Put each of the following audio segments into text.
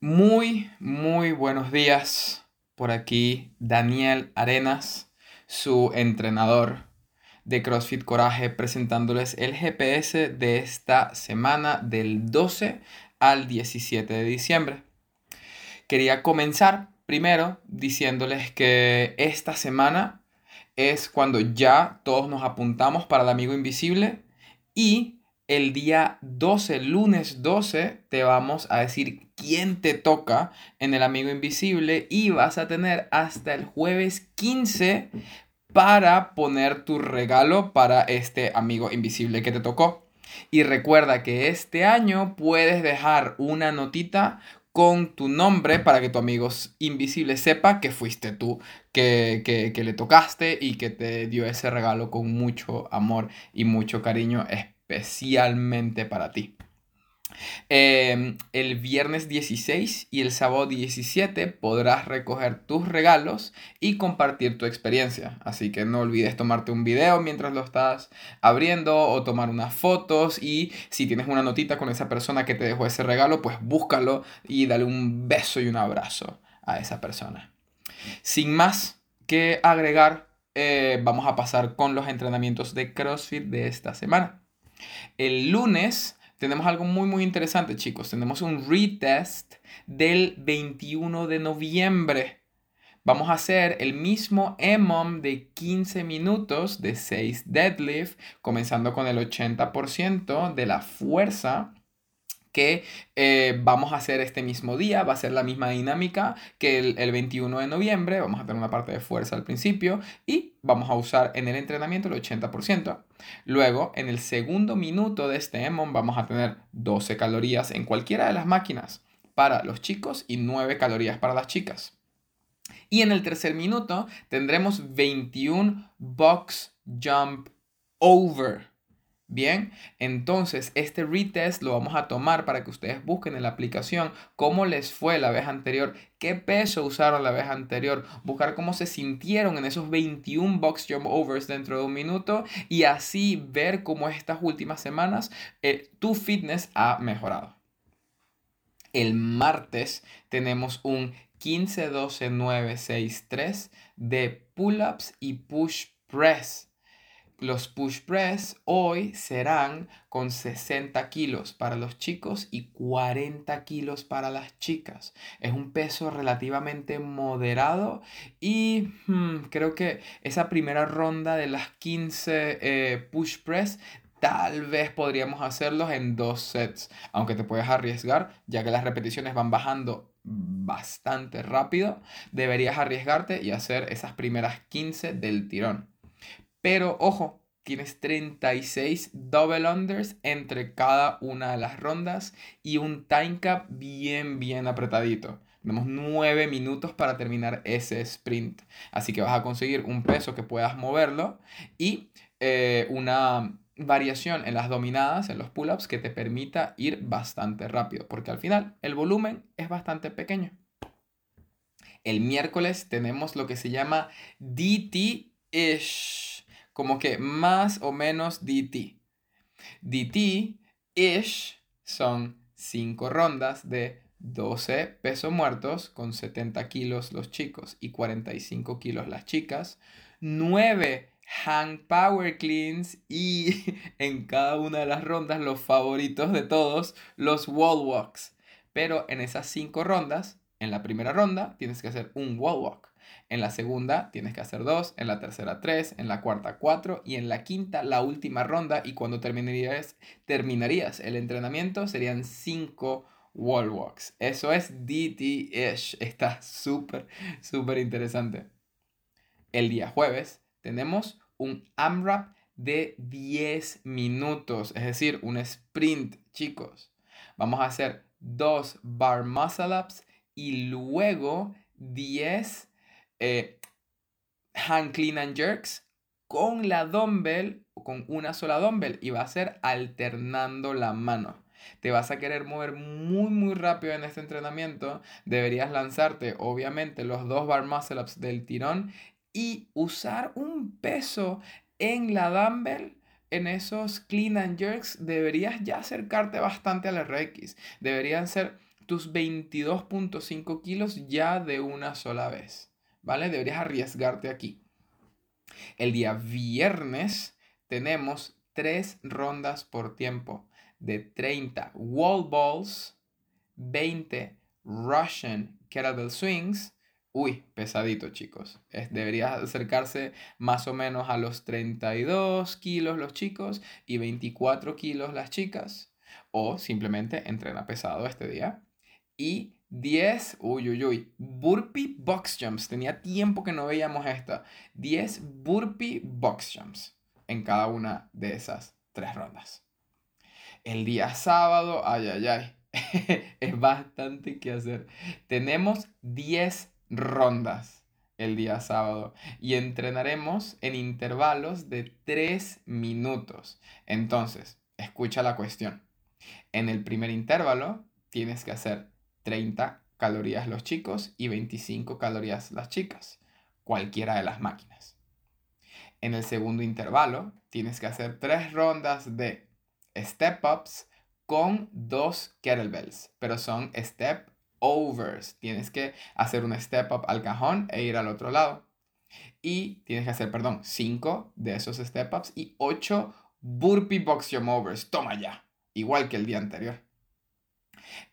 Muy, muy buenos días. Por aquí Daniel Arenas, su entrenador de CrossFit Coraje, presentándoles el GPS de esta semana del 12 al 17 de diciembre. Quería comenzar primero diciéndoles que esta semana es cuando ya todos nos apuntamos para el amigo invisible y el día 12, lunes 12, te vamos a decir quién te toca en el amigo invisible y vas a tener hasta el jueves 15 para poner tu regalo para este amigo invisible que te tocó. Y recuerda que este año puedes dejar una notita con tu nombre para que tu amigo invisible sepa que fuiste tú que, que, que, le tocaste y que te dio ese regalo con mucho amor y mucho cariño especialmente para ti. Em, el viernes 16 y el sábado 17 podrás recoger tus regalos y compartir tu experiencia. Así que no olvides tomarte un video mientras lo estás abriendo o tomar unas fotos y si tienes una notita con esa persona que te dejó ese regalo, pues búscalo y dale un beso y un abrazo a esa persona. Sin más que agregar, eh, vamos a pasar con los entrenamientos de CrossFit de esta semana. El lunes tenemos algo muy muy interesante chicos. Tenemos un retest del 21 de noviembre. Vamos a hacer el mismo EMOM de 15 minutos de 6 deadlift, comenzando con el 80% de la fuerza que eh, vamos a hacer este mismo día. Va a ser la misma dinámica que el, 21 de noviembre. Vamos a tener una parte de fuerza al principio y vamos a usar en el entrenamiento el 80%. Luego, en el segundo minuto de este EMON vamos a tener 12 calorías en cualquiera de las máquinas para los chicos y 9 calorías para las chicas. Y en el tercer minuto tendremos 21 box jump over. Bien, entonces este retest lo vamos a tomar para que ustedes busquen en la aplicación cómo les fue la vez anterior, qué peso usaron la vez anterior, buscar cómo se sintieron en esos 21 box jump overs dentro de un minuto y así ver cómo estas últimas semanas eh, tu fitness ha mejorado. El martes tenemos un 15, 12, 9, 6, 3 de pull-ups y push press los push press hoy serán con 60 kilos para los chicos y 40 kilos para las chicas. Es un peso relativamente moderado y hmm, creo que esa primera ronda de las 15 eh, push press tal vez podríamos hacerlos en dos sets, aunque te puedes arriesgar ya que las repeticiones van bajando bastante rápido, deberías arriesgarte y hacer esas primeras 15 del tirón. Pero ojo, tienes 36 double unders entre cada una de las rondas y un time cap bien, bien apretadito. Tenemos 9 minutos para terminar ese sprint. Así que vas a conseguir un peso que puedas moverlo y eh, una variación en las dominadas, en los pull-ups, que te permita ir bastante rápido. Porque al final el volumen es bastante pequeño. El miércoles tenemos lo que se llama DT-ish como que más o menos DT. DT-ish son 5 rondas de 12 pesos muertos con 70 kilos los chicos y 45 kilos las chicas. 9 hang power cleans y en cada una de las rondas los favoritos de todos, los wall walks. Pero en esas 5 rondas, en la primera ronda tienes que hacer un wall walk. En la segunda tienes que hacer dos, en la tercera tres, en la cuarta cuatro y en la quinta la última ronda y cuando terminarías, terminarías el entrenamiento serían cinco wall walks. Eso es DT-ish. Está súper, súper interesante. El día jueves tenemos un AMRAP de 10 minutos, es decir, un sprint, chicos. Vamos a hacer dos bar muscle ups y luego 10 eh, hand clean and jerks con la dumbbell, con una sola dumbbell y va a ser alternando la mano. Te vas a querer mover muy muy rápido en este entrenamiento. Deberías lanzarte obviamente los dos bar muscle ups del tirón y usar un peso en la dumbbell en esos clean and jerks deberías ya acercarte bastante al RX. Deberían ser tus 22.5 kilos ya de una sola vez. ¿Vale? Deberías arriesgarte aquí. El día viernes tenemos tres rondas por tiempo de 30 wall balls, 20 Russian kettlebell swings. Uy, pesadito chicos. Es, debería acercarse más o menos a los 32 kilos los chicos y 24 kilos las chicas. O simplemente entrena pesado este día. Y 10, uy, burpee box jumps. Tenía tiempo que no veíamos esta. 10 burpee box jumps en cada una de esas tres rondas. El día sábado, ay, ay, ay, es bastante que hacer. Tenemos 10 rondas el día sábado y entrenaremos en intervalos de 3 minutos. Entonces, escucha la cuestión. En el primer intervalo tienes que hacer 30 calorías los chicos y 25 calorías las chicas, cualquiera de las máquinas. En el segundo intervalo tienes que hacer 3 rondas de step ups con dos kettlebells, pero son step overs. Tienes que hacer un step up al cajón e ir al otro lado. Y tienes que hacer, perdón, cinco de esos step ups y ocho burpee box jump overs. Toma ya, igual que el día anterior.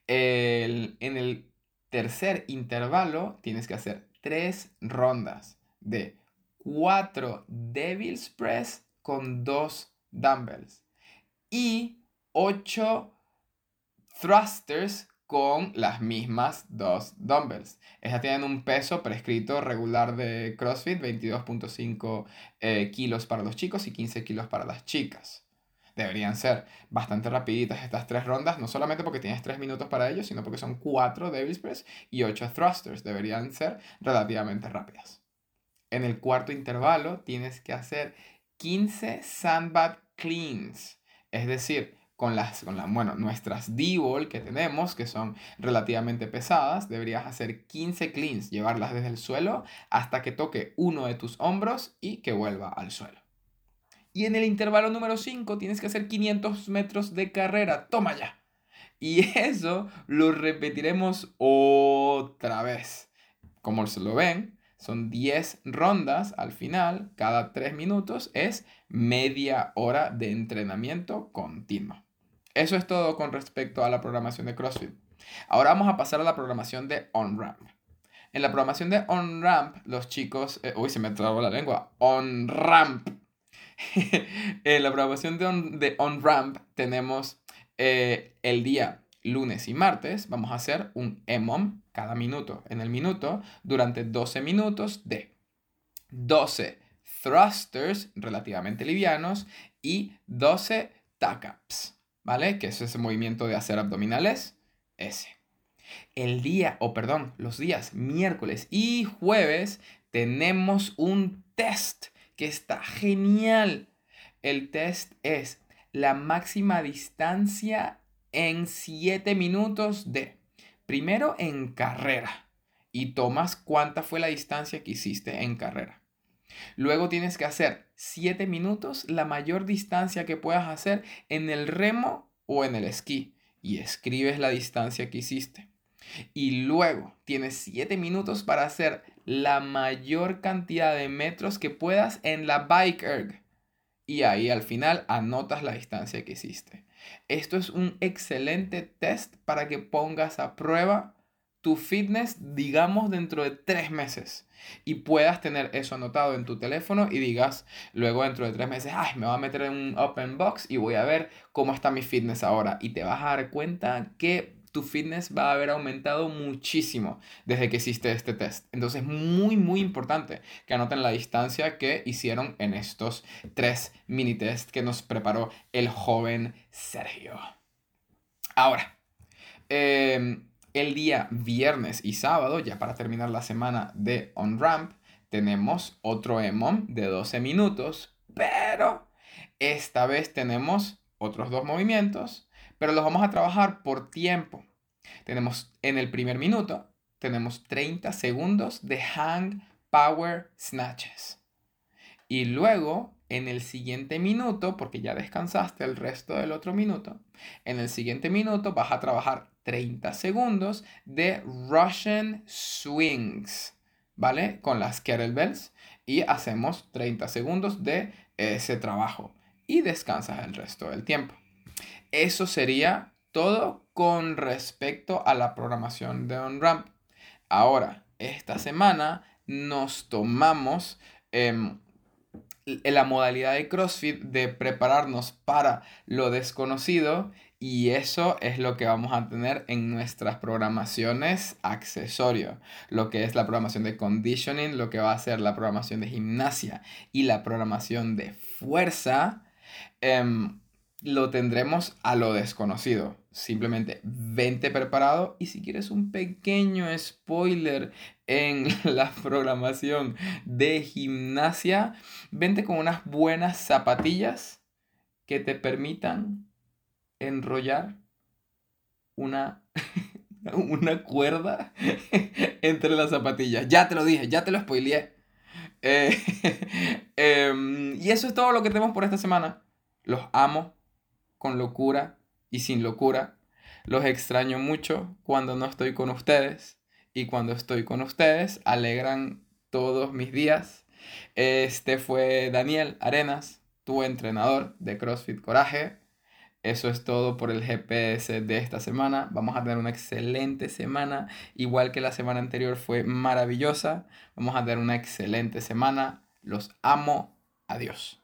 En el tercer intervalo tienes que hacer tres rondas de cuatro Devil's Press con dos dumbbells y 8 thrusters con las mismas dos dumbbells. Estas tienen un peso prescrito regular de CrossFit, 22.5 eh, kilos para los chicos y 15 kilos para las chicas. Deberían ser bastante rapiditas estas tres rondas, no solamente porque tienes 3 minutos para ello, sino porque son 4 Devil's Press y 8 thrusters. Deberían ser relativamente rápidas. En el cuarto intervalo tienes que hacer 15 sandbag cleans es decir, con las, con bueno, nuestras D-Ball que tenemos, que son relativamente pesadas, deberías hacer 15 cleans, llevarlas desde el suelo hasta que toque uno de tus hombros y que vuelva al suelo. Y en el intervalo número 5 tienes que hacer 500 metros de carrera. Toma ya. Y eso lo repetiremos otra vez. Como se lo ven, son 10 rondas al final, cada 3 minutos es media hora de entrenamiento continuo. Eso es todo con respecto a la programación de CrossFit. Ahora vamos a pasar a la programación de on-ramp. En la programación de on-ramp, los chicos... Eh, uy, se me trabó la lengua. On-ramp. en la programación de on-ramp tenemos eh, el día lunes y martes vamos a hacer un EMOM cada minuto. En el minuto, durante 12 minutos de 12 thrusters relativamente livianos y 12 tack-ups, ¿vale? Que es ese movimiento de hacer abdominales, ese. El día, o perdón, los días miércoles y jueves tenemos un test que está genial. El test es la máxima distancia en 7 minutos de, primero en carrera, y tomas cuánta fue la distancia que hiciste en carrera. Luego tienes que hacer 7 minutos, la mayor distancia que puedas hacer en el remo o en el esquí, y escribes la distancia que hiciste. Y luego tienes 7 minutos para hacer la mayor cantidad de metros que puedas en la bike erg. Y ahí al final anotas la distancia que hiciste. Esto es un excelente test para que pongas a prueba tu fitness, digamos, dentro de tres meses. Y puedas tener eso anotado en tu teléfono y digas luego dentro de tres meses, ay, me voy a meter en un open box y voy a ver cómo está mi fitness ahora. Y te vas a dar cuenta que tu fitness va a haber aumentado muchísimo desde que hiciste este test. Entonces, muy, muy importante que anoten la distancia que hicieron en estos tres mini test que nos preparó el joven Sergio. Ahora, em, el día viernes y sábado, ya para terminar la semana de On Ramp, tenemos otro EMOM de 12 minutos, pero esta vez tenemos otros dos movimientos pero los vamos a trabajar por tiempo. Tenemos en el primer minuto, tenemos 30 segundos de hang power snatches. Y luego, en el siguiente minuto, porque ya descansaste el resto del otro minuto, en el siguiente minuto vas a trabajar 30 segundos de Russian Swings, ¿vale? Con las kettlebells y hacemos 30 segundos de ese trabajo y descansas el resto del tiempo. Eso sería todo con respecto a la programación de OnRamp. Ahora, esta semana nos tomamos em, la modalidad de CrossFit de prepararnos para lo desconocido y eso es lo que vamos a tener en nuestras programaciones accesorios, lo que es la programación de conditioning, lo que va a ser la programación de gimnasia y la programación de fuerza. Em, lo tendremos a lo desconocido. Simplemente vente preparado y si quieres un pequeño spoiler en la programación de gimnasia, vente con unas buenas zapatillas que te permitan enrollar una, una cuerda entre las zapatillas. Ya te lo dije, ya te lo spoileé. Eh, em, y eso es todo lo que tenemos por esta semana. Los amo con locura y sin locura. Los extraño mucho cuando no estoy con ustedes y cuando estoy con ustedes alegran todos mis días. Este fue Daniel Arenas, tu entrenador de CrossFit Coraje. Eso es todo por el GPS de esta semana. Vamos a tener una excelente semana. Igual que la semana anterior fue maravillosa. Vamos a tener una excelente semana. Los amo. Adiós.